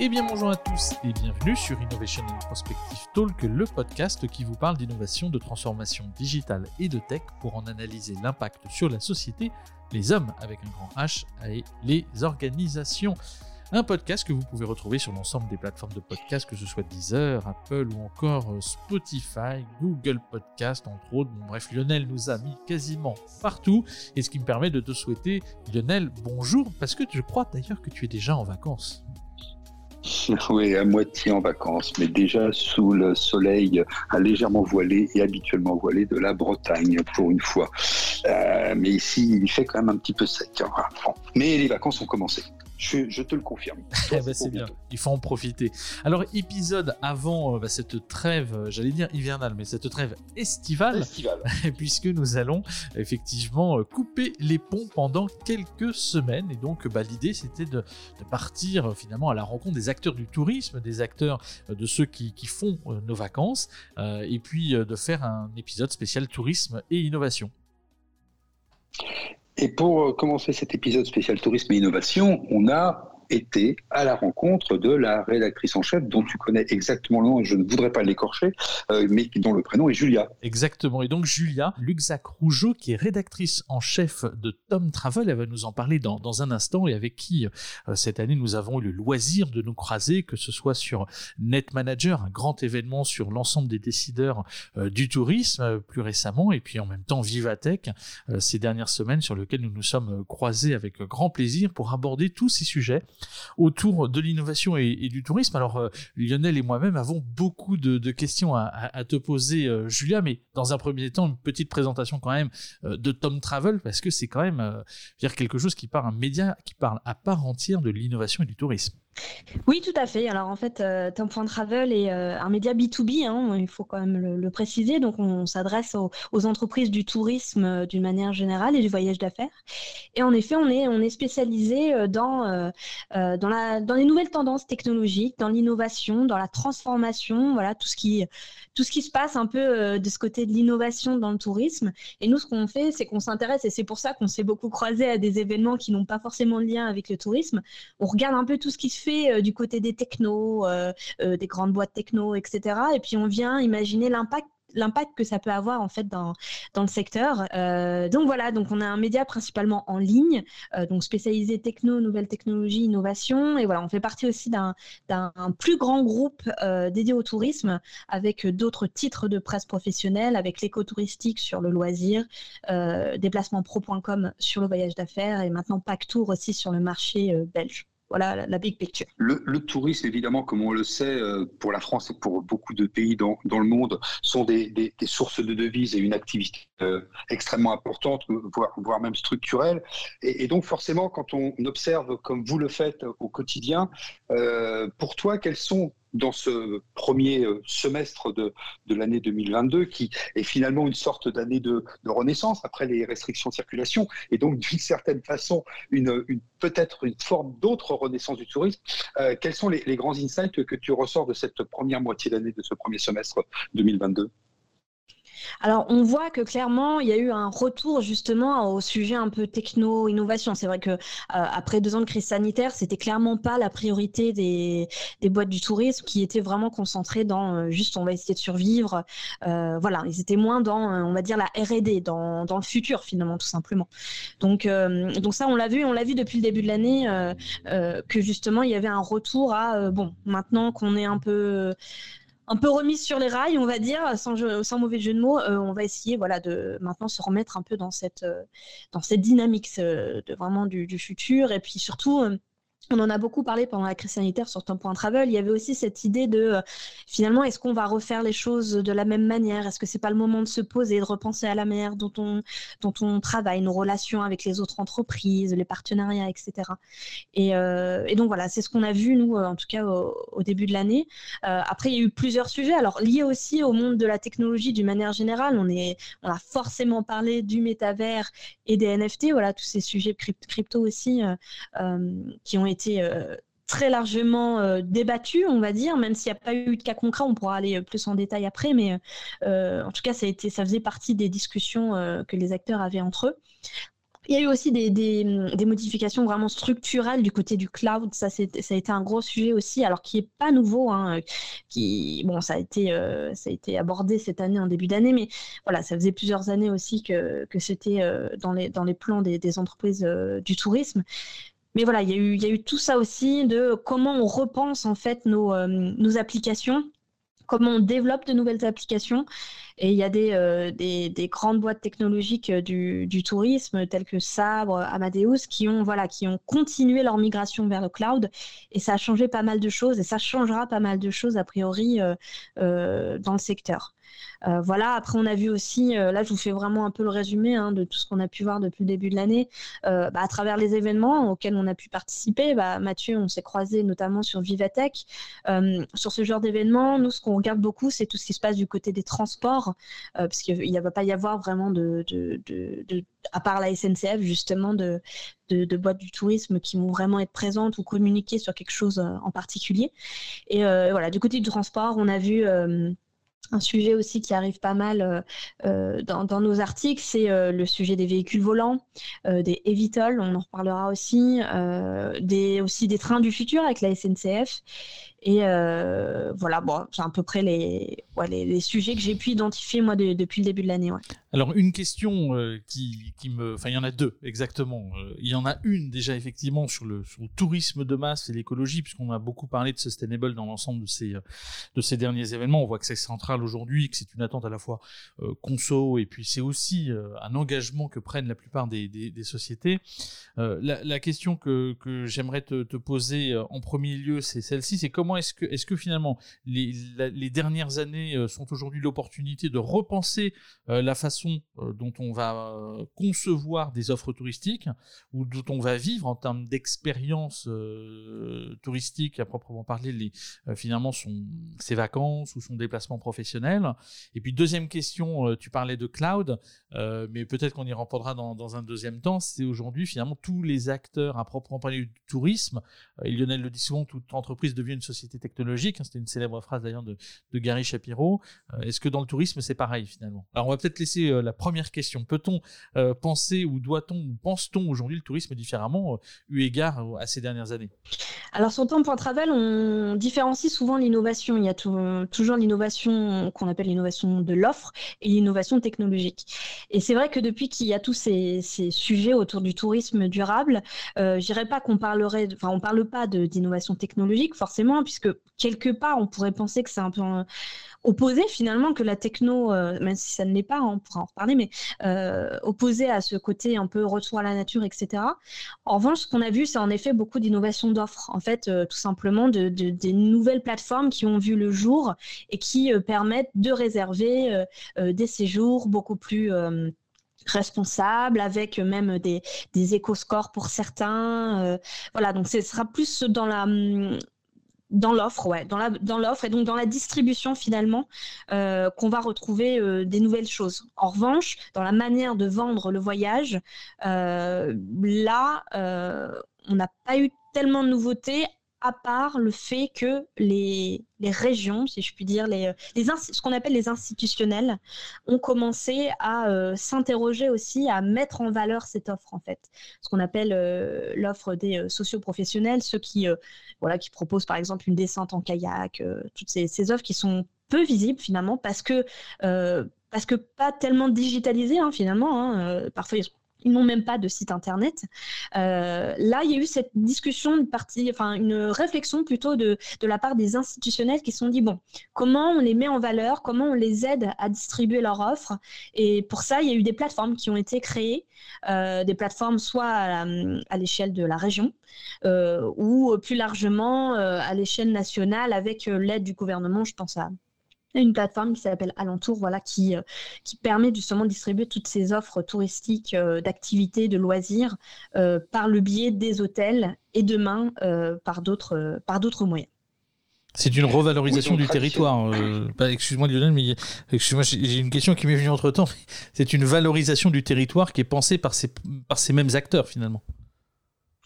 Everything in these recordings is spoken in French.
Eh bien bonjour à tous et bienvenue sur Innovation and Prospective Talk, le podcast qui vous parle d'innovation, de transformation digitale et de tech pour en analyser l'impact sur la société, les hommes avec un grand H et les organisations. Un podcast que vous pouvez retrouver sur l'ensemble des plateformes de podcast, que ce soit Deezer, Apple ou encore euh, Spotify, Google Podcast, entre autres. bref, Lionel nous a mis quasiment partout. Et ce qui me permet de te souhaiter, Lionel, bonjour, parce que je crois d'ailleurs que tu es déjà en vacances. Oui, à moitié en vacances, mais déjà sous le soleil légèrement voilé et habituellement voilé de la Bretagne pour une fois. Euh, mais ici, il fait quand même un petit peu sec. Hein. Mais les vacances ont commencé. Je, te le confirme. Eh ben, c'est bien, il faut en profiter. Alors, épisode avant euh, bah, cette trêve, euh, j'allais dire hivernale, mais cette trêve estivale, puisque nous allons effectivement euh, couper les ponts pendant quelques semaines. Et donc, bah, l'idée, c'était de, partir finalement à la rencontre des acteurs du tourisme, des acteurs de ceux qui, qui font nos vacances, et puis de faire un épisode spécial tourisme et innovation. Et pour euh, commencer cet épisode spécial tourisme et innovation, on a été à la rencontre de la rédactrice en chef dont tu connais exactement le nom et je ne voudrais pas l'écorcher, euh, mais dont le prénom est Julia. Exactement. Et donc Julia Luxac Rougeau, qui est rédactrice en chef de Tom Travel, elle va nous en parler dans, dans un instant et avec qui euh, cette année nous avons eu le loisir de nous croiser, que ce soit sur Net Manager, un grand événement sur l'ensemble des décideurs euh, du tourisme plus récemment, et puis en même temps Vivatech ces dernières semaines sur lequel nous nous sommes croisés avec grand plaisir pour aborder tous ces sujets autour de l'innovation et, du tourisme. Alors euh, Lionel et moi-même avons beaucoup de, questions à, te poser, euh, Julia, mais dans un premier temps, une petite présentation quand même euh, de Tom Travel, parce que c'est quand même quelque chose qui parle, un média qui parle à part entière de l'innovation et du tourisme. Oui, tout à fait. Alors en fait, euh, Travel est euh, un média B2B, hein, il faut quand même le, préciser. Donc on s'adresse aux, entreprises du tourisme euh, d'une manière générale et du voyage d'affaires. Et en effet, on est, on est spécialisé euh, dans, dans, la, dans les nouvelles tendances technologiques, dans l'innovation, dans la transformation, voilà, tout ce qui, tout ce qui se passe un peu de ce côté de l'innovation dans le tourisme. Et nous, ce qu'on fait, c'est qu'on s'intéresse, et c'est pour ça qu'on s'est beaucoup croisé à des événements qui n'ont pas forcément de lien avec le tourisme. On regarde un peu tout ce qui se fait euh, du côté des technos, euh, euh, des grandes boîtes techno, etc. Et puis on vient imaginer l'impact que ça peut avoir en fait dans, le secteur. donc voilà, donc on a un média principalement en ligne, donc spécialisé techno, nouvelles technologies, innovation, et voilà, on fait partie aussi d'un plus grand groupe dédié au tourisme avec d'autres titres de presse professionnelle, avec l'écotouristique sur le loisir, déplacementpro.com sur le voyage d'affaires et maintenant Pack Tour aussi sur le marché belge. Voilà la, big picture. Le, tourisme, évidemment, comme on le sait, euh, pour la France et pour beaucoup de pays dans, le monde, sont des, sources de devises et une activité euh, extrêmement importante, voire, même structurelle. Et, donc, forcément, quand on observe, comme vous le faites au quotidien, euh, pour toi, quels sont dans ce premier euh, semestre de, de l'année 2022, qui est finalement une sorte d'année de, renaissance après les restrictions de circulation, et donc d'une certaine façon peut-être une forme d'autre renaissance du tourisme. Euh, quels sont les, les, grands insights que tu ressors de cette première moitié d'année, de ce premier semestre 2022 alors, on voit que clairement, il y a eu un retour justement au sujet un peu techno, innovation. C'est vrai que euh, après deux ans de crise sanitaire, c'était clairement pas la priorité des, boîtes du tourisme qui étaient vraiment concentrées dans euh, juste on va essayer de survivre. Euh, voilà, ils étaient moins dans, on va dire, la R&D, dans, le futur finalement, tout simplement. Donc, donc ça, on l'a vu, on l'a vu depuis le début de l'année que justement, il y avait un retour à bon, maintenant qu'on est un peu un peu remise sur les rails, on va dire, sans, mauvais jeu de mots, euh, on va essayer voilà, de maintenant se remettre un peu dans cette, euh, dynamique euh, vraiment du, futur. Et puis surtout, on en a beaucoup parlé pendant la crise sanitaire sur Ton Point Travel. Il y avait aussi cette idée de euh, finalement, est-ce qu'on va refaire les choses de la même manière? Est-ce que c'est pas le moment de se poser, de repenser à la manière dont on, dont on travaille, nos relations avec les autres entreprises, les partenariats, etc. Et, euh, et donc voilà, c'est ce qu'on a vu, nous, euh, en tout cas au, début de l'année. après, il y a eu plusieurs sujets, alors liés aussi au monde de la technologie d'une manière générale. On, est, on a forcément parlé du métavers et des NFT, voilà, tous ces sujets crypto aussi qui ont été été euh, très largement euh, débattu, on va dire, même s'il n'y a pas eu de cas concret, on pourra aller plus en détail après, mais euh, en tout cas, ça, a été, ça faisait partie des discussions que les acteurs avaient entre eux. Il y a eu aussi des, modifications vraiment structurelles du côté du cloud. Ça, ça a été un gros sujet aussi, alors qui n'est pas nouveau. Hein, qui, bon, ça a, été, ça a été abordé cette année, en début d'année, mais voilà, ça faisait plusieurs années aussi que, que c'était dans, les, dans les plans des, entreprises du tourisme. Mais voilà, il y, a eu, tout ça aussi de comment on repense en fait nos, nos applications comment on développe de nouvelles applications. Et il y a des, euh, des, grandes boîtes technologiques euh, du, tourisme, telles que Sabre, Amadeus, qui ont, voilà, qui ont continué leur migration vers le cloud. Et ça a changé pas mal de choses, et ça changera pas mal de choses, a priori, euh, dans le secteur. Euh, voilà, après on a vu aussi, euh, là je vous fais vraiment un peu le résumé hein, de tout ce qu'on a pu voir depuis le début de l'année, euh, bah, à travers les événements auxquels on a pu participer. Bah, Mathieu, on s'est croisé notamment sur Vivatech. sur ce genre d'événements, nous ce qu'on regarde beaucoup, c'est tout ce qui se passe du côté des transports, parce qu'il ne va pas y avoir vraiment de, à part la SNCF justement, de, de, boîtes du tourisme qui vont vraiment être présentes ou communiquer sur quelque chose en particulier. Et voilà, du côté du transport, on a vu un sujet aussi qui arrive pas mal euh, euh, dans, nos articles, c'est euh, le sujet des véhicules volants, des eVTOL, on en reparlera aussi, aussi des trains du futur avec la SNCF. Et voilà, bon, c'est à peu près les, les, sujets que j'ai pu identifier moi depuis le début de l'année. Alors une question euh, qui, me, enfin il y en a deux exactement. Euh, il y en a une déjà effectivement sur le, tourisme de masse et l'écologie puisqu'on a beaucoup parlé de sustainable dans l'ensemble de ces de ces derniers événements. On voit que c'est central aujourd'hui, que c'est une attente à la fois euh, conso et puis c'est aussi un engagement que prennent la plupart des, des, sociétés. La, question que, que j'aimerais te, te, poser en premier lieu, c'est celle-ci, c'est comment est-ce que finalement les, dernières années sont aujourd'hui l'opportunité de repenser la façon euh, dont on va euh, concevoir des offres touristiques ou dont on va vivre en termes d'expérience euh, touristique? À proprement parler les, finalement ses vacances ou son déplacement professionnel. Et puis deuxième question, tu parlais de cloud, mais peut-être qu'on y répondra dans, dans, un deuxième temps, c'est aujourd'hui finalement tous les acteurs à proprement parler du tourisme, et Lionel le dit souvent, toute entreprise devient une société technologique, hein, c'était une célèbre phrase d'ailleurs de, Gary Shapiro, est-ce que dans le tourisme c'est pareil finalement? Alors on va peut-être laisser euh, la première question. Peut-on euh, penser ou doit-on ou pense-t-on aujourd'hui le tourisme différemment euh, eu égard à ces dernières années? Alors sur Temps pour Travel, on différencie souvent l'innovation. Il y a toujours l'innovation qu'on appelle l'innovation de l'offre et l'innovation technologique. Et c'est vrai que depuis qu'il y a tous ces, sujets autour du tourisme durable, je dirais pas qu'on parlerait, enfin on parle pas d'innovation technologique forcément, puisque quelque part on pourrait penser que c'est un peu opposé finalement que la techno, euh, même si ça ne l'est pas, hein, on pourra en reparler, mais euh, opposé à ce côté un peu retour à la nature, etc. En revanche, ce qu'on a vu, c'est en effet beaucoup d'innovation d'offres, en fait, euh, tout simplement de, des nouvelles plateformes qui ont vu le jour et qui permettent de réserver des séjours beaucoup plus responsables, avec même des, des éco-scores pour certains. voilà, donc ce sera plus dans la, hum, dans l'offre, ouais, dans, l'offre et donc dans la distribution finalement euh, qu'on va retrouver euh, des nouvelles choses. En revanche, dans la manière de vendre le voyage, euh, là, on n'a pas eu tellement de nouveautés à part le fait que les, régions, si je puis dire, les, les ce qu'on appelle les institutionnels, ont commencé à euh, s'interroger aussi, à mettre en valeur cette offre, en fait. Ce qu'on appelle euh, l'offre des euh, socioprofessionnels, ceux qui, voilà, qui proposent par exemple une descente en kayak, toutes ces, ces, offres qui sont peu visibles finalement parce que, parce que pas tellement digitalisées hein, finalement. Hein, parfois, ils sont ils n'ont même pas de site internet. Euh, là, il y a eu cette discussion, une partie, enfin une réflexion plutôt de, de la part des institutionnels qui se sont dit bon, comment on les met en valeur, comment on les aide à distribuer leur offre. Et pour ça, il y a eu des plateformes qui ont été créées, euh, des plateformes soit à l'échelle de la région euh, ou plus largement à l'échelle nationale avec l'aide du gouvernement. Je pense à une plateforme qui s'appelle Alentour, voilà, qui, euh, qui permet justement de distribuer toutes ces offres touristiques, euh, d'activités, de loisirs euh, par le biais des hôtels et demain par d'autres par d'autres moyens. C'est une revalorisation du territoire. excuse-moi Lionel, mais excuse-moi, j'ai une question qui m'est venue entre temps. C'est une valorisation du territoire qui est pensée par ces, par ces mêmes acteurs finalement.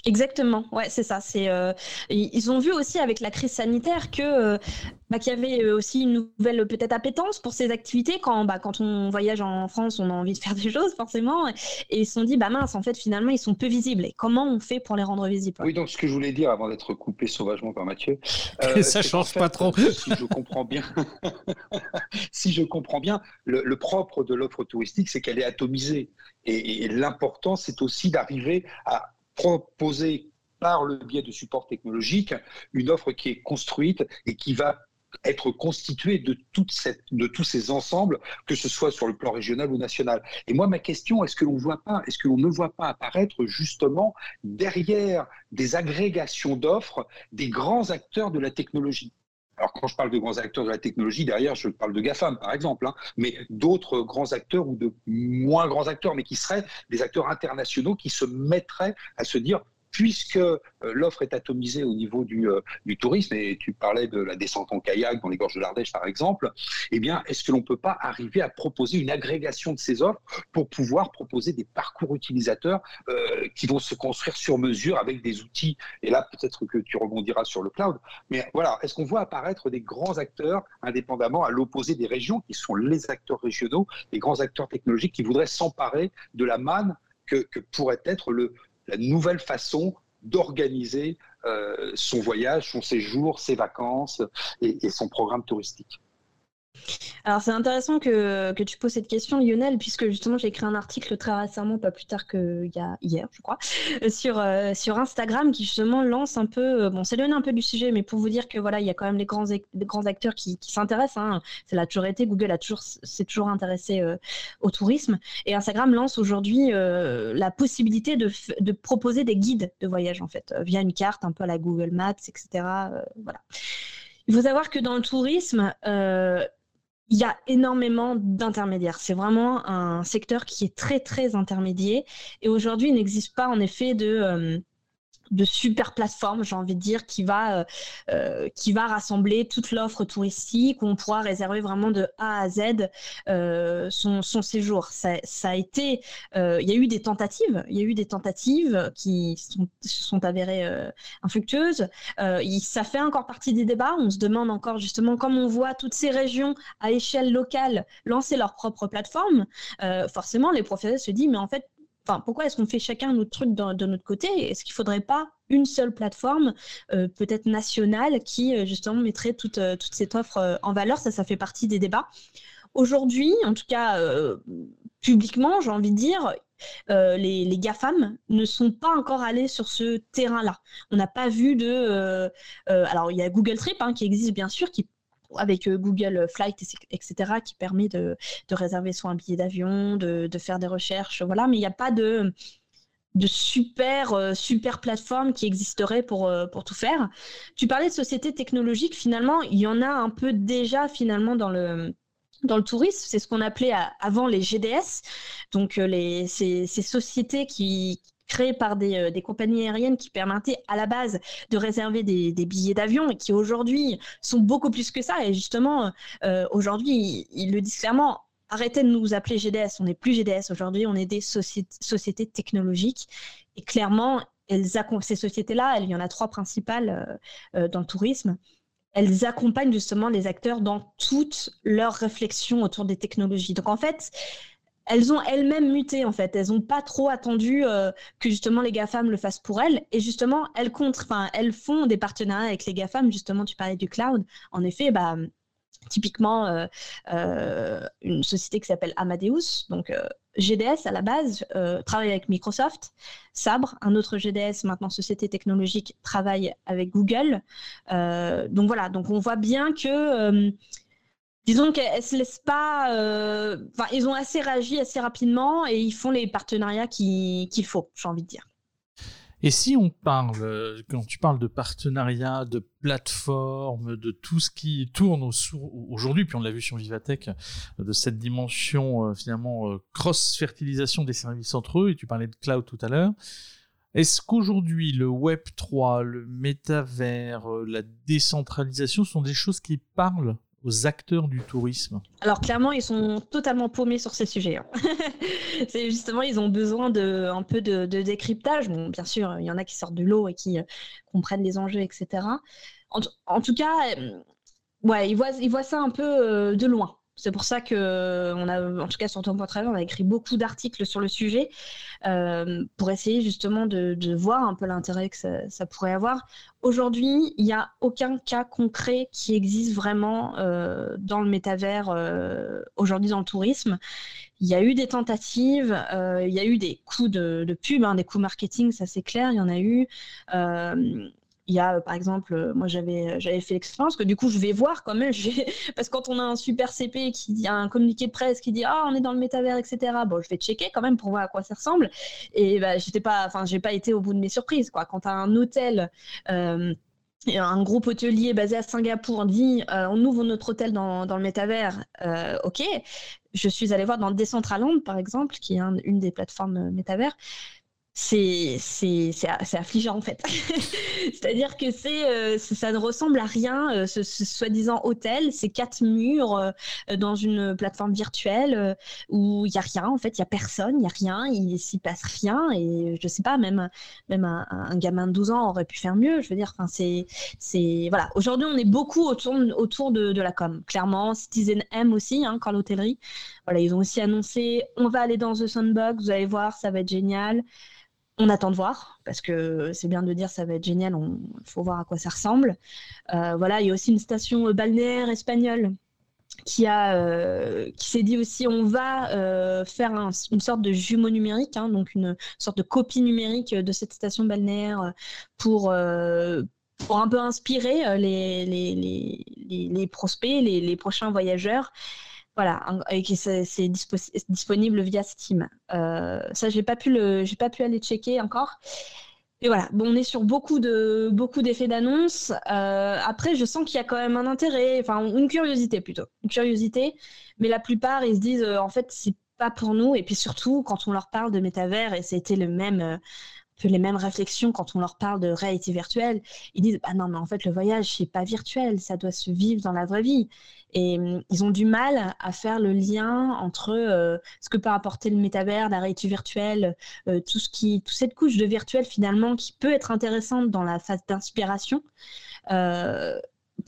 Exactement, ouais, c'est ça. C'est euh, ils ont vu aussi avec la crise sanitaire que euh, bah, qu'il y avait euh, aussi une nouvelle peut-être appétence pour ces activités quand bah, quand on voyage en France, on a envie de faire des choses forcément, et, ils se sont dit bah mince, en fait finalement ils sont peu visibles. Et comment on fait pour les rendre visibles? Oui, donc ce que je voulais dire avant d'être coupé sauvagement par Mathieu, ça change pas trop. si je comprends bien, si je comprends bien, le, propre de l'offre touristique, c'est qu'elle est atomisée, et l'important c'est aussi d'arriver à proposer par le biais de support technologique une offre qui est construite et qui va être constituée de tous ces ensembles, que ce soit sur le plan régional ou national. Et moi, ma question, est-ce que l'on voit pas, est-ce que l'on ne voit pas apparaître justement derrière des agrégations d'offres des grands acteurs de la technologie? Alors, quand je parle de grands acteurs de la technologie, derrière, je parle de GAFAM, par exemple, hein, mais d'autres grands acteurs ou de moins grands acteurs, mais qui seraient des acteurs internationaux qui se mettraient à se dire puisque euh, l'offre est atomisée au niveau du, euh, du, tourisme, et tu parlais de la descente en kayak dans les gorges de l'Ardèche par exemple, eh bien, est-ce que l'on ne peut pas arriver à proposer une agrégation de ces offres pour pouvoir proposer des parcours utilisateurs euh, qui vont se construire sur mesure avec des outils? Et là, peut-être que tu rebondiras sur le cloud, mais voilà, est-ce qu'on voit apparaître des grands acteurs indépendamment à l'opposé des régions, qui sont les acteurs régionaux, les grands acteurs technologiques qui voudraient s'emparer de la manne que, que, pourrait être le, la nouvelle façon d'organiser euh, son voyage, son séjour, ses vacances et son programme touristique. Alors c'est intéressant que, que, tu poses cette question Lionel, puisque justement j'ai écrit un article très récemment, pas plus tard qu'il y a hier je crois, euh, sur, euh, sur Instagram qui justement lance un peu, euh, bon c'est donné un peu du sujet, mais pour vous dire que voilà, il y a quand même les grands, grands acteurs qui, s'intéressent, hein. c'est la toujours été, Google a toujours, s'est toujours intéressé au tourisme, et Instagram lance aujourd'hui la possibilité de, de, proposer des guides de voyage en fait, via une carte un peu à la Google Maps, etc. voilà. Il faut savoir que dans le tourisme, il y a énormément d'intermédiaires. C'est vraiment un secteur qui est très, très intermédiaire. Et aujourd'hui, il n'existe pas, en effet, de, euh, de super plateforme, j'ai envie de dire, qui va, euh, euh, qui va rassembler toute l'offre touristique, où on pourra réserver vraiment de A à Z euh, son, son, séjour. Ça, a été, il y a eu des tentatives, il y a eu des tentatives qui sont, sont avérées infructueuses. ça fait encore partie des débats. On se demande encore justement, comme on voit toutes ces régions à échelle locale lancer leur propre plateforme, forcément les professeurs se disent, mais en fait, pourquoi est-ce qu'on fait chacun notre truc de, notre côté? Est-ce qu'il ne faudrait pas une seule plateforme, euh, peut-être nationale, qui euh, justement mettrait toute, euh, cette offre en valeur? Ça, ça fait partie des débats. Aujourd'hui, en tout cas publiquement, j'ai envie de dire, les, les, GAFAM ne sont pas encore allés sur ce terrain-là. On n'a pas vu de... alors, il y a Google Trip hein, qui existe bien sûr, qui avec euh, Google Flight, etc., qui permet de, réserver soit un billet d'avion, de, faire des recherches, voilà, mais il n'y a pas de, de super, euh, super plateforme qui existerait pour, euh, pour tout faire. Tu parlais de sociétés technologiques, finalement, il y en a un peu déjà finalement dans le, dans le tourisme, c'est ce qu'on appelait avant les GDS, donc les, ces, sociétés qui, créés par euh, des, compagnies aériennes qui permettaient à la base de réserver des, billets d'avion et qui aujourd'hui sont beaucoup plus que ça. Et justement, euh, aujourd'hui, ils, le disent clairement, arrêtez de nous appeler GDS, on n'est plus GDS aujourd'hui, on est des sociétés technologiques. Et clairement, ces sociétés-là, il y en a trois principales euh, dans le tourisme, elles accompagnent justement les acteurs dans toutes leurs réflexions autour des technologies. Donc en fait, elles ont elles-mêmes muté en fait. Elles n'ont pas trop attendu euh, que justement les GAFAM le fassent pour elles. Et justement, elles contre, elles font des partenariats avec les GAFAM. Justement, tu parlais du cloud. En effet, bah, typiquement, euh, euh, une société qui s'appelle Amadeus, donc GDS à la base, travaille avec Microsoft. Sabre, un autre GDS, maintenant société technologique, travaille avec Google. donc voilà, donc on voit bien que disons qu'elles se laissent pas. Euh, enfin, ils ont assez réagi assez rapidement et ils font les partenariats qu'il faut, j'ai envie de dire. Et si on parle, quand tu parles de partenariat, de plateforme, de tout ce qui tourne aujourd'hui, puis on l'a vu sur Vivatech, de cette dimension euh, finalement euh, cross-fertilisation des services entre eux, et tu parlais de cloud tout à l'heure, est-ce qu'aujourd'hui le Web 3, le métavers, la décentralisation sont des choses qui parlent? Aux acteurs du tourisme Alors clairement, ils sont totalement paumés sur ces sujets. Hein. c'est justement, ils ont besoin de un peu de, décryptage. Bon, bien sûr, il y en a qui sortent de l'eau et qui euh, comprennent les enjeux, etc. En, tout cas, euh, ouais, ils voient, ils voient ça un peu euh, de loin. C'est pour ça que on a, en tout cas sur ton portrait, on a écrit beaucoup d'articles sur le sujet euh, pour essayer justement de, voir un peu l'intérêt que ça, pourrait avoir. Aujourd'hui, il n'y a aucun cas concret qui existe vraiment euh, dans le métavers euh, aujourd'hui dans le tourisme. Il y a eu des tentatives, il y a eu des coups de, pub, hein, des coups marketing, ça c'est clair, il y en a eu. Il y a, euh, par exemple, euh, moi j'avais euh, j'avais fait l'expérience que du coup je vais voir quand même, parce que quand on a un super CP qui a un communiqué de presse qui dit ah on est dans le métavers etc. Bon je vais checker quand même pour voir à quoi ça ressemble et bah, j'étais pas, enfin j'ai pas été au bout de mes surprises quoi. Quand un hôtel un groupe hôtelier basé à Singapour dit on ouvre notre hôtel dans, dans le métavers, ok. Je suis allée voir dans Decentraland, par exemple, qui est une des plateformes métavers c'est c'est affligeant en fait. C'est-à-dire que c'est euh, ça ne ressemble à rien euh, ce, soi-disant hôtel, ces quatre murs euh, dans une plateforme virtuelle où il y a rien en fait, il y a personne, il y a rien, il s'y passe rien. Et je sais pas même même un, gamin de 12 ans aurait pu faire mieux, je veux dire. Enfin c'est c'est voilà, aujourd'hui on est beaucoup autour autour de, de la com. Clairement, Citizen M aussi hein, quand l'hôtellerie. Voilà, ils ont aussi annoncé on va aller dans The Sandbox, vous allez voir, ça va être génial on attend de voir parce que c'est bien de dire ça va être génial. Il faut voir à quoi ça ressemble. Euh, voilà, il y a aussi une station balnéaire espagnole qui euh, qui s'est dit aussi on va euh, faire une sorte de jumeau numérique, hein, donc une sorte de copie numérique de cette station balnéaire pour pour un peu inspirer les, les, les, prospects, les, prochains voyageurs voilà, et c'est disponible via Steam. Euh, ça, j'ai pas pas pu aller checker encore. Et voilà, bon, on est sur beaucoup de beaucoup d'effets d'annonce. Euh, après, je sens qu'il y a quand même un intérêt, enfin une curiosité plutôt, une curiosité. Mais la plupart, ils se disent, euh, en fait, c'est pas pour nous. Et puis surtout, quand on leur parle de métavers, et c'était le même, les mêmes réflexions quand on leur parle de réalité virtuelle. Ils disent bah non mais en fait le voyage c'est pas virtuel, ça doit se vivre dans la vraie vie. Et hum, ils ont du mal à faire le lien entre euh, ce que peut apporter le métavers, la réalité virtuelle, euh, tout ce qui, toute cette couche de virtuel finalement qui peut être intéressante dans la phase d'inspiration.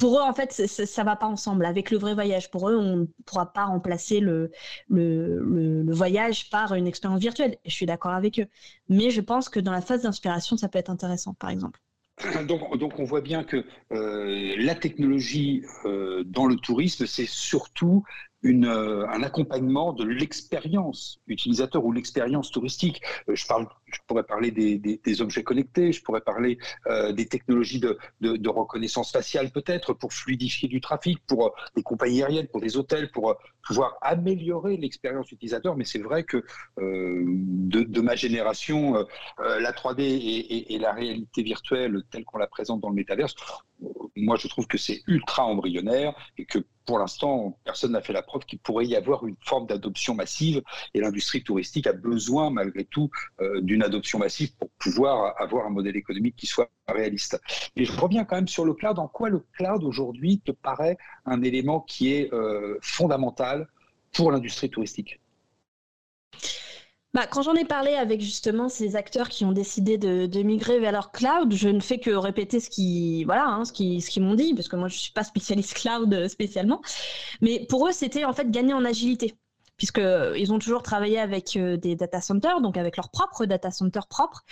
Pour eux, en fait, ça ne va pas ensemble avec le vrai voyage. Pour eux, on ne pourra pas remplacer le, voyage par une expérience virtuelle. Je suis d'accord avec eux. Mais je pense que dans la phase d'inspiration, ça peut être intéressant, par exemple. Donc, on voit bien que euh, la technologie euh, dans le tourisme, c'est surtout euh, un accompagnement de l'expérience utilisateur ou l'expérience touristique. je, parle, je pourrais parler des, des, objets connectés, je pourrais parler des technologies de, reconnaissance faciale peut-être pour fluidifier du trafic, pour les compagnies aériennes, pour les hôtels, pour pouvoir améliorer l'expérience utilisateur. Mais c'est vrai que de, de, ma génération, la 3D et, et, la réalité virtuelle telle qu'on la présente dans le métaverse, moi je trouve que c'est ultra embryonnaire et que pour l'instant personne n'a fait la preuve qu'il pourrait y avoir une forme d'adoption massive et l'industrie touristique a besoin malgré tout euh, d'une adoption massive pour pouvoir avoir un modèle économique qui soit réaliste. Et je reviens quand même sur le cloud. En quoi le cloud aujourd'hui te paraît un élément qui est euh, fondamental pour l'industrie touristique? Bah, quand j'en ai parlé avec justement ces acteurs qui ont décidé de, migrer vers leur cloud, je ne fais que répéter ce qui, voilà, hein, ce qui, ce qu'ils m'ont dit, parce que moi je suis pas spécialiste cloud euh, spécialement. Mais pour eux, c'était en fait gagner en agilité puisqu'ils ont toujours travaillé avec euh, des data centers, donc avec leur propre data center propre.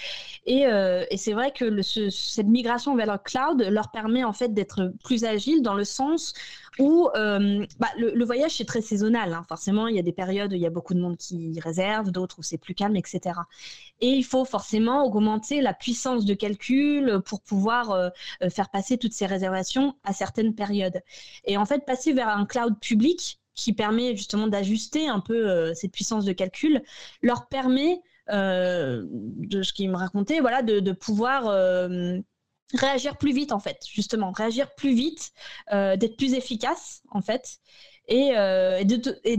Et, euh, c'est vrai que cette migration vers le cloud leur permet en fait d'être plus agile dans le sens où euh, bah, le, voyage c'est très saisonnal. Hein. Forcément, il y a des périodes où il y a beaucoup de monde qui réserve, d'autres où c'est plus calme, etc. Et il faut forcément augmenter la puissance de calcul pour pouvoir faire passer toutes ces réservations à certaines périodes. Et en fait, passer vers un cloud public, qui permet justement d'ajuster un peu euh, cette puissance de calcul, leur permet, euh, de ce qu'ils me racontaient, voilà, de, pouvoir euh, réagir plus vite, en fait, justement, réagir plus vite, d'être plus efficace, en fait, et, et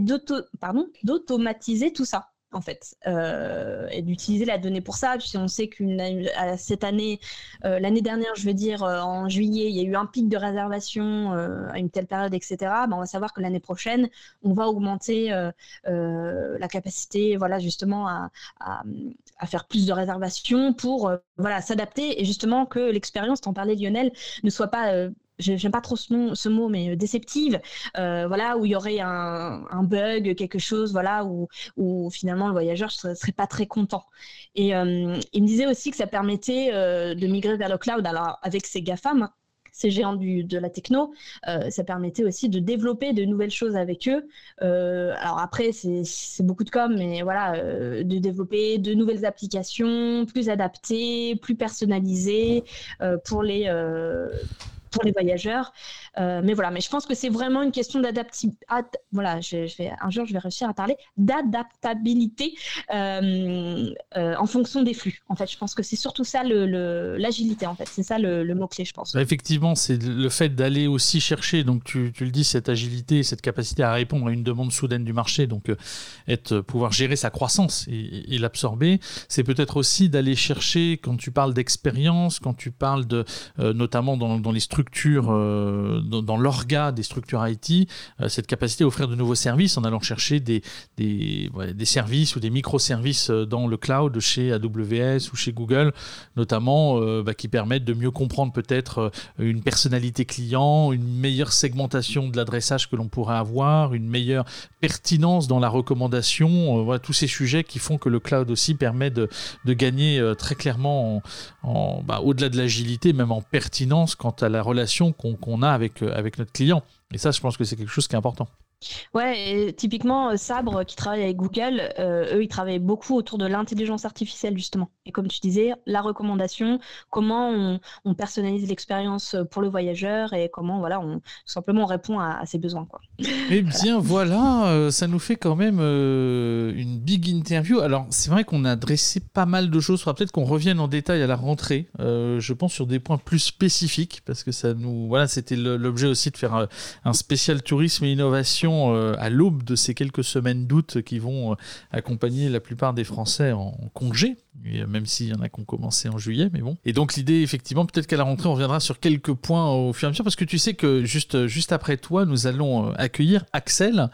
d'automatiser tout ça. En fait, euh, et d'utiliser la donnée pour ça. Puis on sait qu'une cette année, euh, l'année dernière, je veux dire, euh, en juillet, il y a eu un pic de réservation à une telle période, etc. Ben, on va savoir que l'année prochaine, on va augmenter la capacité, voilà, justement, à, faire plus de réservations pour, voilà, s'adapter et justement que l'expérience, t'en parlais Lionel, ne soit pas j'aime pas trop ce, mot, mais euh, déceptive, euh, voilà, où il y aurait un, bug, quelque chose, voilà, où, finalement le voyageur ne serait, pas très content. Et euh, il me disait aussi que ça permettait de migrer vers le cloud, alors avec ces GAFAM, ces géants de la techno, ça permettait aussi de développer de nouvelles choses avec eux. alors après, c'est beaucoup de com, mais voilà, de développer de nouvelles applications plus adaptées, plus personnalisées pour les pour les voyageurs. Euh, mais voilà, mais je pense que c'est vraiment une question d'adaptabilité. Voilà, je, vais, un jour, je vais réussir à parler d'adaptabilité euh, euh, en fonction des flux. En fait, je pense que c'est surtout ça l'agilité. Le, en fait, c'est ça le, mot clé, je pense. Bah, effectivement, c'est le fait d'aller aussi chercher. Donc, tu, tu, le dis, cette agilité, cette capacité à répondre à une demande soudaine du marché. Donc, être pouvoir gérer sa croissance et, l'absorber. C'est peut-être aussi d'aller chercher quand tu parles d'expérience, quand tu parles de, notamment dans, dans les structures structures, euh, dans, l'orga des structures IT, euh, cette capacité à offrir de nouveaux services en allant chercher des, des, services ou des microservices euh, dans le cloud chez AWS ou chez Google, notamment bah, qui permettent de mieux comprendre peut-être une personnalité client, une meilleure segmentation de l'adressage que l'on pourrait avoir, une meilleure pertinence dans la recommandation, tous ces sujets qui font que le cloud aussi permet de, de gagner très clairement en, bah, au-delà de l'agilité, même en pertinence quant à la relation qu'on a avec, euh, avec notre client. Et ça, je pense que c'est quelque chose qui est important. Ouais, et typiquement, euh, Sabre, qui travaille avec Google, euh, eux, ils travaillent beaucoup autour de l'intelligence artificielle, justement. Et comme tu disais, la recommandation, comment on, personnalise l'expérience pour le voyageur et comment, voilà, on, tout simplement, on répond à, ses besoins. Quoi. Eh bien, voilà, euh, ça nous fait quand même une big interview. Alors, c'est vrai qu'on a dressé pas mal de choses. Il faudra peut-être qu'on revienne en détail à la rentrée, je pense, sur des points plus spécifiques, parce que ça nous. Voilà, c'était l'objet aussi de faire un spécial tourisme et innovation euh, à l'aube de ces quelques semaines d'août qui vont euh, accompagner la plupart des Français en congé, euh, même s'il y en a qui ont commencé en juillet, mais bon. Et donc l'idée, effectivement, peut-être qu'à la rentrée, on reviendra sur quelques points au fur et à mesure, parce que tu sais que juste, juste après toi, nous allons accueillir Axel,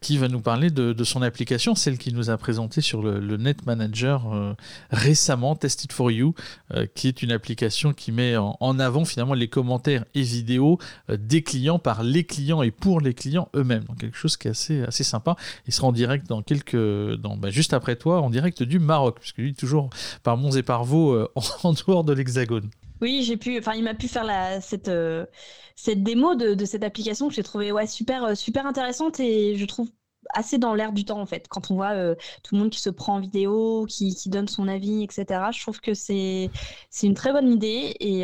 qui va nous parler de, son application, celle qu'il nous a présentée sur le, Net Manager récemment, Test It For You, qui est une application qui met en, avant finalement les commentaires et vidéos des clients par les clients et pour les clients eux-mêmes donc quelque chose qui est assez, assez sympa. Il sera en direct dans quelques, dans, bah, juste après toi, en direct du Maroc, puisque lui toujours par Mons et par Vaux euh, en, dehors de l'Hexagone. Oui, j'ai pu, enfin, il m'a pu faire cette, euh, cette démo de, cette application que j'ai trouvé ouais, super, euh, super intéressante et je trouve assez dans l'air du temps en fait. Quand on voit tout le monde qui se prend en vidéo, qui, qui donne son avis, etc. Je trouve que c'est c'est une très bonne idée et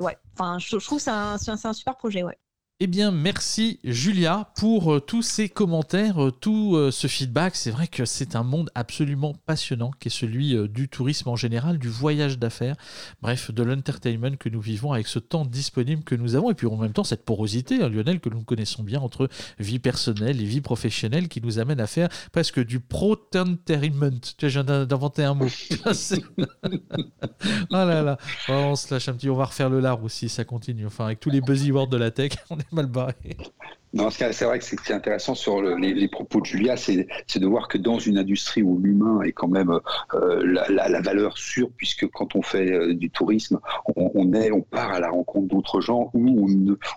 ouais. Enfin, je, trouve que c'est un, un, super projet, ouais. Eh bien, merci Julia pour euh, tous ces commentaires, euh, tout euh, ce feedback. C'est vrai que c'est un monde absolument passionnant qui est celui du tourisme en général, du voyage d'affaires, bref, de l'entertainment que nous vivons avec ce temps disponible que nous avons et puis en même temps cette porosité, hein, Lionel, que nous connaissons bien entre vie personnelle et vie professionnelle qui nous amène à faire presque du pro-entertainment. Tu vois, je viens d'inventer un mot. oh là là, oh, on se lâche un petit, on va refaire le lard aussi, ça continue. Enfin, avec tous les buzzwords de la tech, on est mal barré. Non, c'est vrai que c'est intéressant sur les, propos de Julia, c'est de voir que dans une industrie où l'humain est quand même euh, la, valeur sûre, puisque quand on fait euh, du tourisme, on, est, on part à la rencontre d'autres gens, où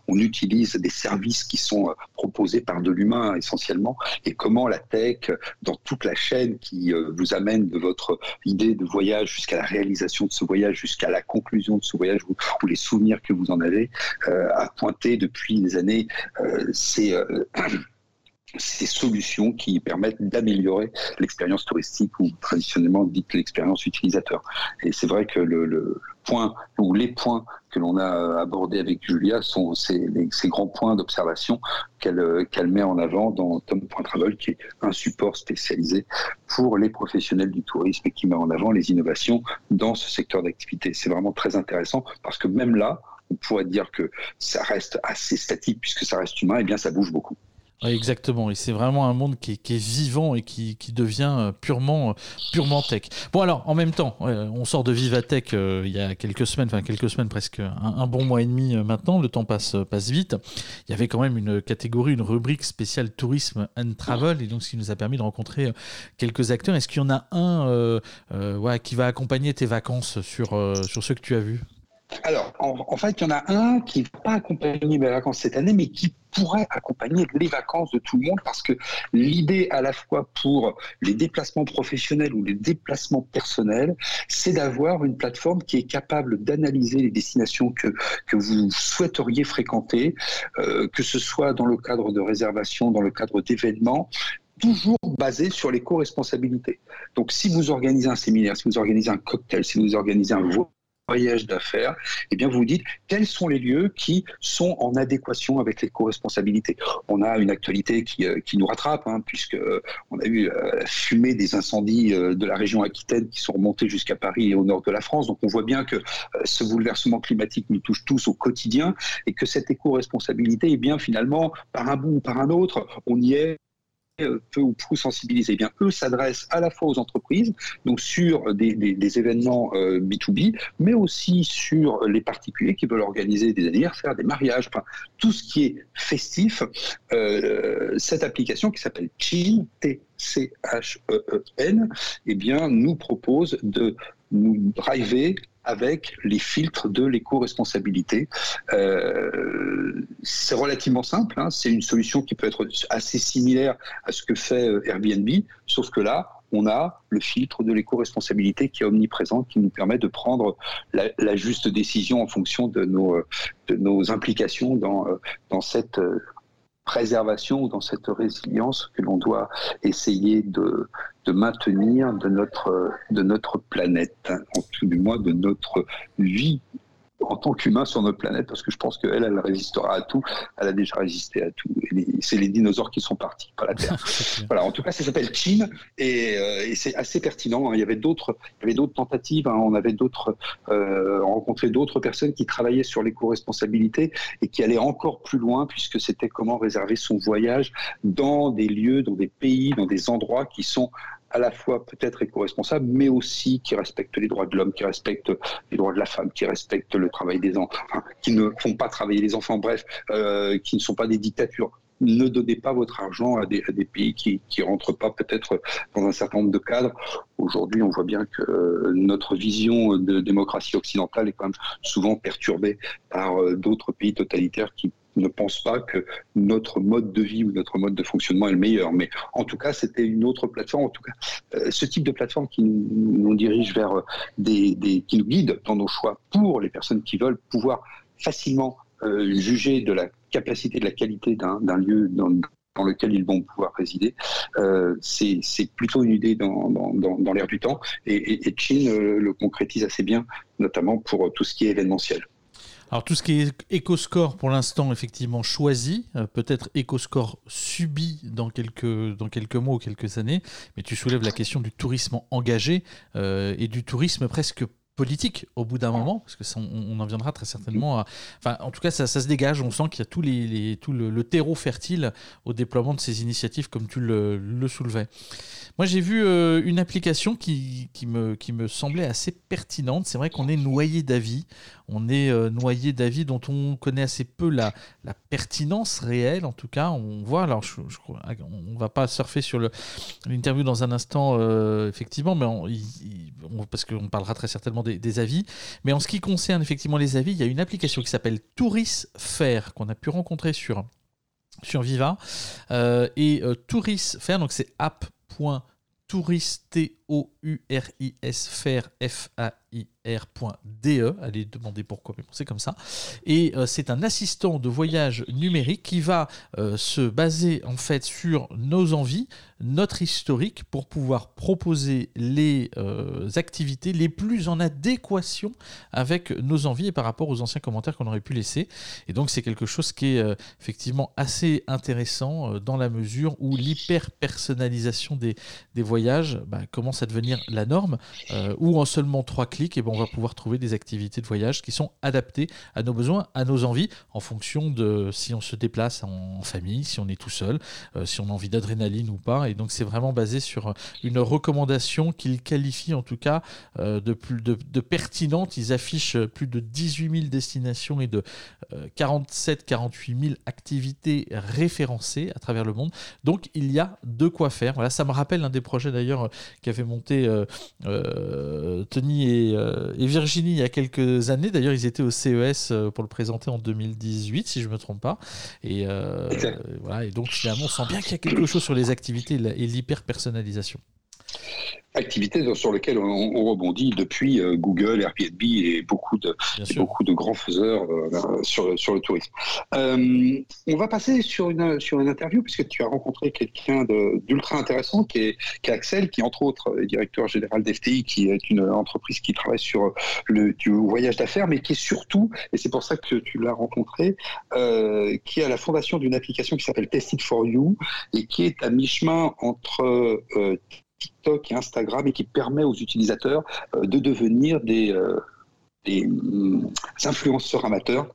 on, utilise des services qui sont euh, proposés par de l'humain essentiellement, et comment la tech, dans toute la chaîne qui vous amène de votre idée de voyage jusqu'à la réalisation de ce voyage, jusqu'à la conclusion de ce voyage, ou, les souvenirs que vous en avez, a pointé depuis des années euh, ces solutions qui permettent d'améliorer l'expérience touristique ou traditionnellement dite l'expérience utilisateur. Et c'est vrai que le, point ou les points que l'on a abordés avec Julia sont ces, grands points d'observation qu'elle met en avant dans Tom.travel, qui est un support spécialisé pour les professionnels du tourisme et qui met en avant les innovations dans ce secteur d'activité. C'est vraiment très intéressant parce que même là, on pourrait dire que ça reste assez statique puisque ça reste humain, et bien ça bouge beaucoup. exactement, et c'est vraiment un monde qui est, vivant et qui, devient euh, purement, euh, purement tech. Bon alors, en même temps, on sort de Vivatech euh, il y a quelques semaines, enfin quelques semaines presque, un, bon mois et demi maintenant, le temps passe, passe vite. Il y avait quand même une catégorie, une rubrique spéciale tourisme and travel, et donc ce qui nous a permis de rencontrer quelques acteurs. Est-ce qu'il y en a un qui va accompagner tes vacances sur, sur ceux que tu as vus alors, en, fait, il y en a un qui ne va pas accompagner mes vacances cette année, mais qui pourrait accompagner les vacances de tout le monde, parce que l'idée à la fois pour les déplacements professionnels ou les déplacements personnels, c'est d'avoir une plateforme qui est capable d'analyser les destinations que, que vous souhaiteriez fréquenter, euh, que ce soit dans le cadre de réservation, dans le cadre d'événements, toujours basé sur les co-responsabilités. Donc, si vous organisez un séminaire, si vous organisez un cocktail, si vous organisez un voyage d'affaires, eh bien vous vous dites quels sont les lieux qui sont en adéquation avec les co-responsabilités? On a une actualité qui, euh, qui nous rattrape, hein, puisque euh, on a eu euh, la fumée des incendies de la région Aquitaine qui sont remontés jusqu'à Paris et au nord de la France. Donc on voit bien que ce bouleversement climatique nous touche tous au quotidien et que cette éco-responsabilité, eh bien finalement, par un bout ou par un autre, on y est peu ou prou sensibilisés. Eh bien, eux s'adressent à la fois aux entreprises, donc sur des, des, événements B2B, euh, mais aussi sur les particuliers qui veulent organiser des anniversaires, des mariages, enfin, tout ce qui est festif. Euh, cette application qui s'appelle Chin, T-C-H-E-E-N, eh bien, nous propose de nous driver avec les filtres de l'éco-responsabilité. Euh, c'est relativement simple, hein. c'est une solution qui peut être assez similaire à ce que fait euh, Airbnb, sauf que là, on a le filtre de l'éco-responsabilité qui est omniprésent, qui nous permet de prendre la, juste décision en fonction de nos, nos implications euh, dans cette préservation ou dans cette résilience que l'on doit essayer de, de maintenir de notre, de notre planète, en tout du moins de notre vie en tant qu'humain sur notre planète, parce que je pense qu'elle, elle résistera à tout. Elle a déjà résisté à tout. C'est les dinosaures qui sont partis, pas la Terre. voilà. En tout cas, ça s'appelle Chine et, euh, et c'est assez pertinent. Hein. Il y avait d'autres, il y avait d'autres tentatives. Hein. On avait d'autres, euh, rencontré d'autres personnes qui travaillaient sur l'éco-responsabilité et qui allaient encore plus loin, puisque c'était comment réserver son voyage dans des lieux, dans des pays, dans des endroits qui sont à la fois peut-être éco-responsables, mais aussi qui respectent les droits de l'homme, qui respectent les droits de la femme, qui respectent le travail des enfants, qui ne font pas travailler les enfants, bref, euh, qui ne sont pas des dictatures. Ne donnez pas votre argent à des, pays qui ne rentrent pas peut-être dans un certain nombre de cadres. Aujourd'hui, on voit bien que notre vision de démocratie occidentale est quand même souvent perturbée par euh, d'autres pays totalitaires qui ne pense pas que notre mode de vie ou notre mode de fonctionnement est le meilleur. Mais en tout cas, c'était une autre plateforme. En tout cas, euh, ce type de plateforme qui nous, dirige vers euh, des, qui nous guide dans nos choix pour les personnes qui veulent pouvoir facilement euh, juger de la capacité, de la qualité d'un lieu dans, lequel ils vont pouvoir résider. c'est plutôt une idée dans, l'air du temps et, et, Chin le concrétise assez bien, notamment pour tout ce qui est événementiel. Alors tout ce qui est EcoScore pour l'instant effectivement choisi, euh, peut-être EcoScore subi dans quelques, dans quelques mois ou quelques années, mais tu soulèves la question du tourisme engagé euh, et du tourisme presque politique au bout d'un moment, parce que on, en viendra très certainement à... Enfin, en tout cas, ça, se dégage, on sent qu'il y a tout, les, tout le, terreau fertile au déploiement de ces initiatives, comme tu le, le soulevais. Moi, j'ai vu euh, une application qui, qui, me, qui me semblait assez pertinente. C'est vrai qu'on est noyé d'avis. On est euh, noyé d'avis dont on connaît assez peu la, la pertinence réelle, en tout cas. On voit, alors, je, on va pas surfer sur l'interview dans un instant, euh, effectivement, mais on, parce qu'on parlera très certainement des, avis. Mais en ce qui concerne effectivement les avis, il y a une application qui s'appelle Touris Fair qu'on a pu rencontrer sur sur Viva et Touris Fair donc c'est app touriste T-O-U-R-I-S, faire F-A-I-R.de. Allez demander pourquoi, mais c'est comme ça. Et euh, c'est un assistant de voyage numérique qui va euh, se baser en fait sur nos envies, notre historique, pour pouvoir proposer les euh, activités les plus en adéquation avec nos envies et par rapport aux anciens commentaires qu'on aurait pu laisser. Et donc c'est quelque chose qui est effectivement assez intéressant dans la mesure où l'hyper-personnalisation des, des voyages bah, commence à devenir la norme, euh, ou en seulement trois clics, et ben, on va pouvoir trouver des activités de voyage qui sont adaptées à nos besoins, à nos envies, en fonction de si on se déplace en famille, si on est tout seul, si on a envie d'adrénaline ou pas. Et donc c'est vraiment basé sur une recommandation qu'il qualifie en tout cas de, plus, de, de pertinente. Ils affichent plus de 18 000 destinations et de 47-48 000 activités référencées à travers le monde. Donc il y a de quoi faire. Voilà, ça me rappelle un des projets d'ailleurs euh, qu'avaient monté euh, euh, Tony et, Virginie il y a quelques années. D'ailleurs, ils étaient au CES pour le présenter en 2018, si je ne me trompe pas. Et, voilà, et donc finalement, on sent bien qu'il y a quelque chose sur les activités et l'hyper personnalisation activités sur lesquelles on, rebondit depuis euh, Google, Airbnb et beaucoup de, beaucoup de grands faiseurs euh, sur, sur le tourisme. Euh, on va passer sur une, sur une interview puisque tu as rencontré quelqu'un d'ultra intéressant qui est, qui est, Axel, qui entre autres est directeur général d'FTI, qui est une entreprise qui travaille sur le du voyage d'affaires, mais qui est surtout, et c'est pour ça que tu l'as rencontré, qui est à la fondation d'une application qui s'appelle Test It For You et qui est à mi-chemin entre TikTok et Instagram et qui permet aux utilisateurs euh, de devenir des, euh, des mm, influenceurs amateurs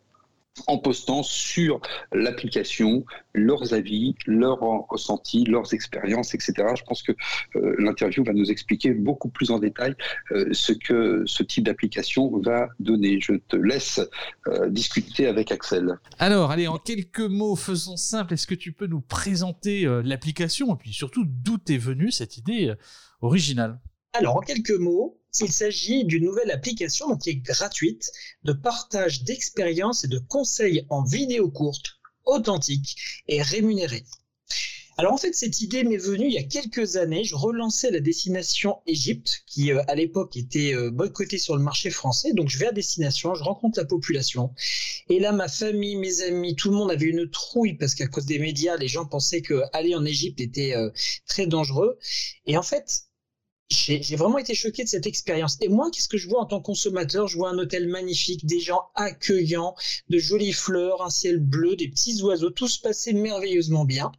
en postant sur l'application leurs avis, leurs ressentis, leurs expériences, etc. Je pense que euh, l'interview va nous expliquer beaucoup plus en détail euh, ce que ce type d'application va donner. Je te laisse euh, discuter avec Axel. Alors, allez, en quelques mots, faisons simple. Est-ce que tu peux nous présenter l'application et puis surtout d'où est venue cette idée originale? Alors, en quelques mots, il s'agit d'une nouvelle application qui est gratuite de partage d'expériences et de conseils en vidéo courte, authentique et rémunérée. Alors en fait, cette idée m'est venue il y a quelques années. Je relançais la destination Égypte, qui euh, à l'époque était euh, boycottée sur le marché français. Donc je vais à destination, je rencontre la population. Et là, ma famille, mes amis, tout le monde avait une trouille parce qu'à cause des médias, les gens pensaient que aller en Égypte était euh, très dangereux. Et en fait, j'ai vraiment été choqué de cette expérience. Et moi, qu'est-ce que je vois en tant que consommateur? Je vois un hôtel magnifique, des gens accueillants, de jolies fleurs, un ciel bleu, des petits oiseaux, tout se passait merveilleusement bien.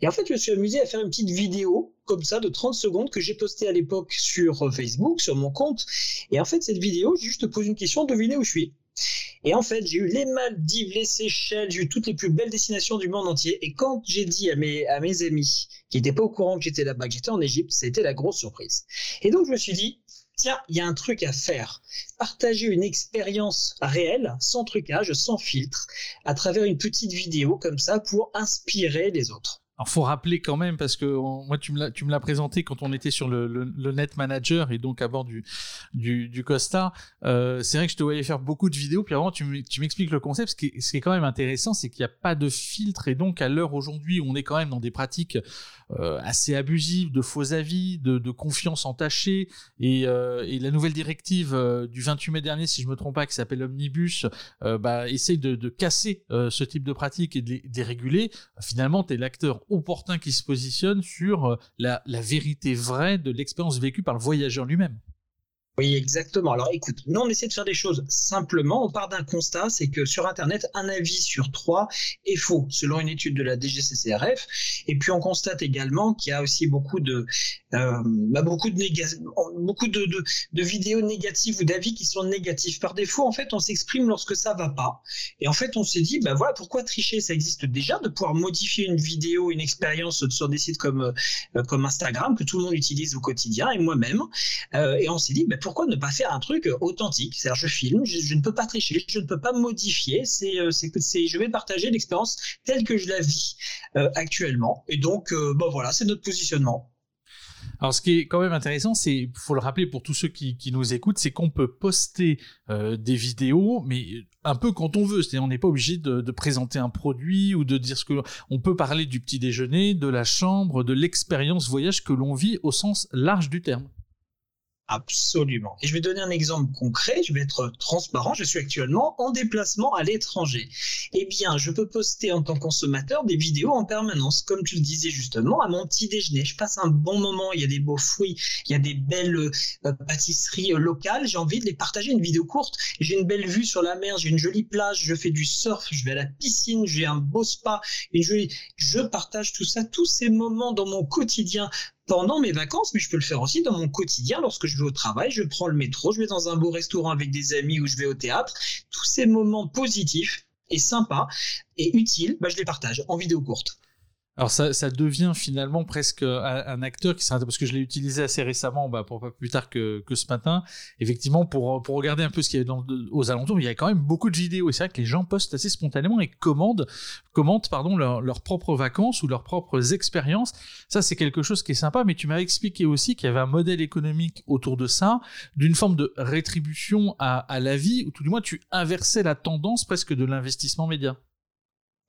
Et en fait, je me suis amusé à faire une petite vidéo comme ça de 30 secondes que j'ai postée à l'époque sur Facebook, sur mon compte. Et en fait, cette vidéo, juste te pose une question, devinez où je suis? Et en fait, j'ai eu les Maldives, les Seychelles, j'ai eu toutes les plus belles destinations du monde entier. Et quand j'ai dit à mes, à mes amis qui n'étaient pas au courant que j'étais là-bas, que j'étais en Égypte, c'était la grosse surprise. Et donc, je me suis dit, tiens, il y a un truc à faire. Partager une expérience réelle, sans trucage, sans filtre, à travers une petite vidéo comme ça pour inspirer les autres. Alors, faut rappeler quand même, parce que moi, tu me l'as présenté quand on était sur le, Net Manager et donc à bord du, Costa. Euh, c'est vrai que je te voyais faire beaucoup de vidéos, puis avant, tu m'expliques le concept. Ce qui, est, quand même intéressant, c'est qu'il n'y a pas de filtre, et donc à l'heure aujourd'hui, on est quand même dans des pratiques euh, assez abusive, de faux avis, de, confiance entachée. Et, euh, et, la nouvelle directive du 28 mai dernier, si je me trompe pas, qui s'appelle Omnibus, bah, essaye de, casser ce type de pratique et de les, réguler. Finalement, tu es l'acteur opportun qui se positionne sur la vérité vraie de l'expérience vécue par le voyageur lui-même. Oui, exactement. Alors écoute, nous on essaie de faire des choses simplement. On part d'un constat, c'est que sur Internet, un avis sur trois est faux, selon une étude de la DGCCRF. Et puis on constate également qu'il y a aussi beaucoup de, euh, bah, beaucoup de, vidéos négatives ou d'avis qui sont négatifs. Par défaut, en fait, on s'exprime lorsque ça va pas. Et en fait, on s'est dit, bah voilà, pourquoi tricher Ça existe déjà de pouvoir modifier une vidéo, une expérience sur des sites comme, euh, comme Instagram que tout le monde utilise au quotidien et moi-même. Euh, et on s'est dit, bah, pourquoi ne pas faire un truc authentique? C'est-à-dire, je filme, je, ne peux pas tricher, je ne peux pas modifier. C'est, je vais partager l'expérience telle que je la vis actuellement. Et donc, bon voilà, c'est notre positionnement. Alors, ce qui est quand même intéressant, c'est, faut le rappeler pour tous ceux qui, nous écoutent, c'est qu'on peut poster des vidéos, mais un peu quand on veut. C'est-à-dire, on n'est pas obligé de, de, présenter un produit ou de dire ce que on peut parler du petit déjeuner, de la chambre, de l'expérience voyage que l'on vit au sens large du terme. Absolument. Et je vais donner un exemple concret, je vais être transparent, je suis actuellement en déplacement à l'étranger. Eh bien, je peux poster en tant que consommateur des vidéos en permanence, comme tu le disais justement, à mon petit déjeuner. Je passe un bon moment, il y a des beaux fruits, il y a des belles euh, pâtisseries euh, locales, j'ai envie de les partager, une vidéo courte. J'ai une belle vue sur la mer, j'ai une jolie plage, je fais du surf, je vais à la piscine, j'ai un beau spa, une jolie... Je partage tout ça, tous ces moments dans mon quotidien pendant mes vacances, mais je peux le faire aussi dans mon quotidien lorsque je vais au travail, je prends le métro, je vais dans un beau restaurant avec des amis ou je vais au théâtre. Tous ces moments positifs et sympas et utiles, bah, je les partage en vidéo courte. Alors ça, ça, devient finalement presque un, acteur qui parce que je l'ai utilisé assez récemment, bah, pour pas plus tard que, que, ce matin. Effectivement, pour, pour regarder un peu ce qu'il y avait dans, aux alentours, il y a quand même beaucoup de vidéos et c'est vrai que les gens postent assez spontanément et commandent, commentent pardon leurs propres vacances ou leurs propres expériences. Ça c'est quelque chose qui est sympa, mais tu m'as expliqué aussi qu'il y avait un modèle économique autour de ça, d'une forme de rétribution à, à la vie, ou tout du moins tu inversais la tendance presque de l'investissement média.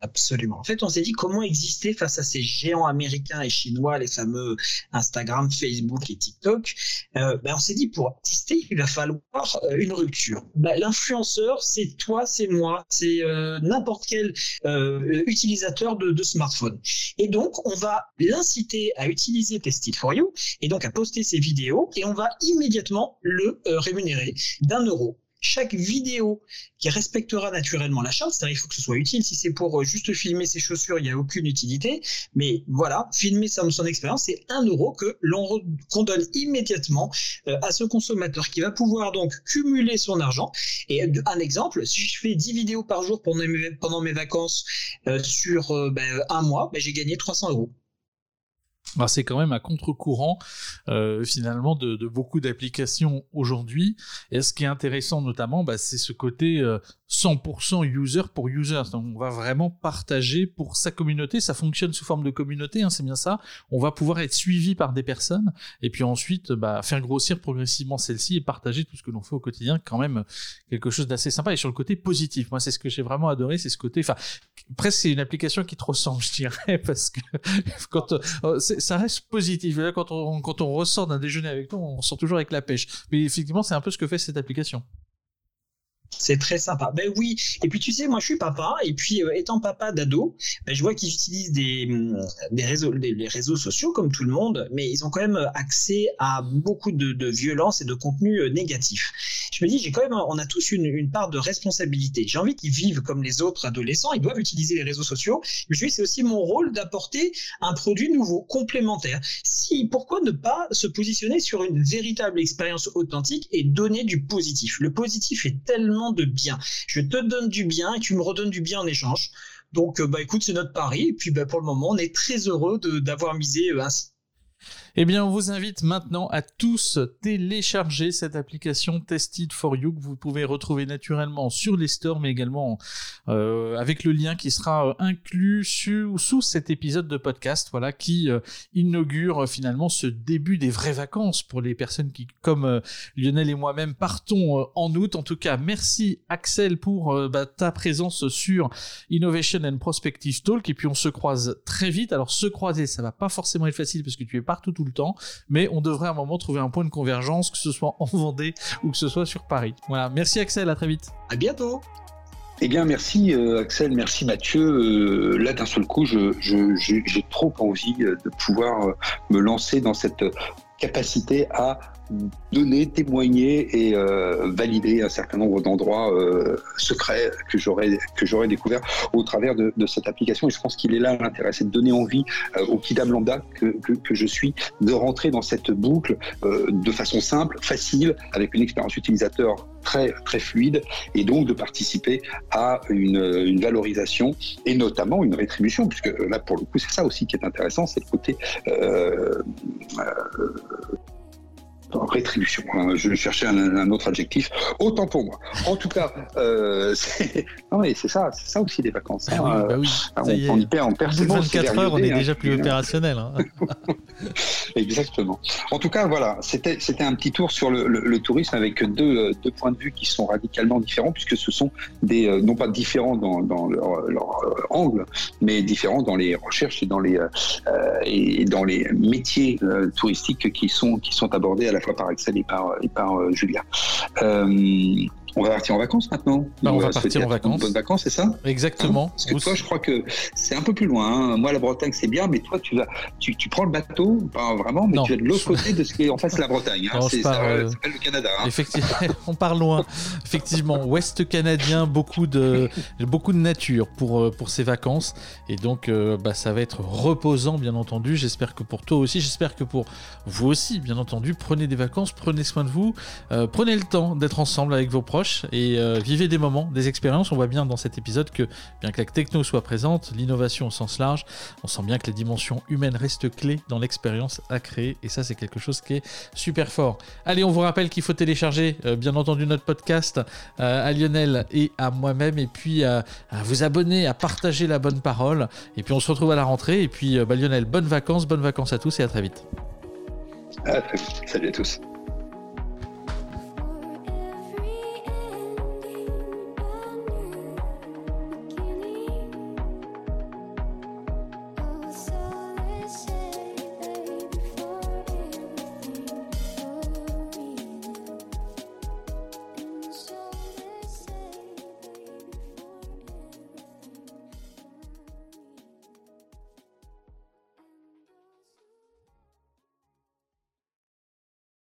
Absolument. En fait, on s'est dit comment exister face à ces géants américains et chinois, les fameux Instagram, Facebook et TikTok? Euh, ben on s'est dit pour exister, il va falloir euh, une rupture. Ben, l'influenceur, c'est toi, c'est moi, c'est euh, n'importe quel utilisateur de, de, smartphone. Et donc, on va l'inciter à utiliser Tested for You et donc à poster ses vidéos et on va immédiatement le rémunérer d'un euro chaque vidéo qui respectera naturellement la charte, c'est-à-dire il faut que ce soit utile. Si c'est pour euh, juste filmer ses chaussures, il n'y a aucune utilité. Mais voilà, filmer son, expérience, c'est un euro que l'on qu'on donne immédiatement euh, à ce consommateur qui va pouvoir donc cumuler son argent. Et un exemple, si je fais 10 vidéos par jour pendant mes, pendant mes vacances euh, sur ben, un mois, ben, j'ai gagné 300 euros c'est quand même à contre-courant euh, finalement de, beaucoup d'applications aujourd'hui. Et ce qui est intéressant notamment, bah, c'est ce côté 100% euh, user pour user. Donc on va vraiment partager pour sa communauté. Ça fonctionne sous forme de communauté, hein, c'est bien ça. On va pouvoir être suivi par des personnes et puis ensuite bah, faire grossir progressivement celle-ci et partager tout ce que l'on fait au quotidien. Quand même quelque chose d'assez sympa et sur le côté positif. Moi, c'est ce que j'ai vraiment adoré, c'est ce côté. Enfin, presque c'est une application qui te ressemble, je dirais, parce que quand euh, ça reste positif. Là, quand on, quand on ressort d'un déjeuner avec toi, on sort toujours avec la pêche. Mais effectivement, c'est un peu ce que fait cette application. C'est très sympa. Ben oui. Et puis tu sais, moi je suis papa, et puis euh, étant papa d'ado, ben, je vois qu'ils utilisent des, mm, des réseaux, les réseaux sociaux comme tout le monde, mais ils ont quand même accès à beaucoup de, de violence et de contenu euh, négatif. Je me dis, j'ai quand même, on a tous une, une part de responsabilité. J'ai envie qu'ils vivent comme les autres adolescents, ils doivent utiliser les réseaux sociaux. Je me dis, c'est aussi mon rôle d'apporter un produit nouveau, complémentaire. Si, pourquoi ne pas se positionner sur une véritable expérience authentique et donner du positif? Le positif est tellement de bien. Je te donne du bien et tu me redonnes du bien en échange. Donc, euh, bah écoute, c'est notre pari. Et puis, bah, pour le moment, on est très heureux d'avoir misé euh, ainsi. Eh bien, on vous invite maintenant à tous télécharger cette application Tested for You que vous pouvez retrouver naturellement sur les stores, mais également euh, avec le lien qui sera euh, inclus sous cet épisode de podcast, voilà, qui euh, inaugure finalement ce début des vraies vacances pour les personnes qui, comme Lionel et moi-même, partons en août. En tout cas, merci Axel pour bah, ta présence sur Innovation and Prospective Talk, et puis on se croise très vite. Alors se croiser, ça va pas forcément être facile parce que tu es partout tout temps, mais on devrait à un moment trouver un point de convergence, que ce soit en Vendée ou que ce soit sur Paris. Voilà, merci Axel, à très vite. À bientôt. Eh bien, merci euh, Axel, merci Mathieu. Euh, là, d'un seul coup, j'ai trop envie euh, de pouvoir me lancer dans cette capacité à donner, témoigner et euh, valider un certain nombre d'endroits euh, secrets que j'aurais que découvert au travers de, cette application. Et je pense qu'il est là l'intérêt, c'est de donner envie euh, au Kidam Lambda que, que, je suis de rentrer dans cette boucle de façon simple, facile, avec une expérience utilisateur très très fluide, et donc de participer à une, valorisation et notamment une rétribution, puisque là pour le coup c'est ça aussi qui est intéressant, c'est le côté euh, rétribution. Hein. Je cherchais un, un, autre adjectif. Autant pour moi. En tout cas, euh, c'est ça, c'est ça aussi des vacances. Hein. Ah bah oui, on, on, y perd, on perd 24 heures, on est déjà plus opérationnel. Hein. Exactement. En tout cas, voilà, c'était c'était un petit tour sur le, le, le, tourisme avec deux, deux points de vue qui sont radicalement différents puisque ce sont des euh, non pas différents dans, dans leur, leur, euh, angle, mais différents dans les recherches et dans les euh, et dans les métiers euh, touristiques qui sont qui sont abordés à la par Axel et par, et par euh, Julia. On va partir en vacances maintenant. Bah, on, va, partir en vacances. Bonnes vacances, c'est ça? Exactement. Hein Parce que toi, je crois que c'est un peu plus loin. Hein. Moi, la Bretagne, c'est bien, mais toi, tu vas, tu, tu prends le bateau, pas vraiment, mais tu es de l'autre côté de ce qui est en face de la Bretagne. Hein. C'est euh, le Canada. Hein. Effectivement, on part loin. Effectivement, Ouest canadien, beaucoup de, beaucoup de nature pour, euh, pour ces vacances. Et donc, euh, bah, ça va être reposant, bien entendu. J'espère que pour toi aussi, j'espère que pour vous aussi, bien entendu. Prenez des vacances, prenez soin de vous, prenez le temps d'être ensemble avec vos proches et vivez des moments, des expériences. On voit bien dans cet épisode que, bien que la techno soit présente, l'innovation au sens large, on sent bien que les dimensions humaines restent clés dans l'expérience à créer. Et ça, c'est quelque chose qui est super fort. Allez, on vous rappelle qu'il faut télécharger, euh, bien entendu, notre podcast euh, à Lionel et à moi-même, et puis à vous abonner, à partager la bonne parole. Et puis on se retrouve à la rentrée. Et puis, euh, bah, Lionel, bonnes vacances, bonnes vacances à tous et. À très vite. Salut à tous.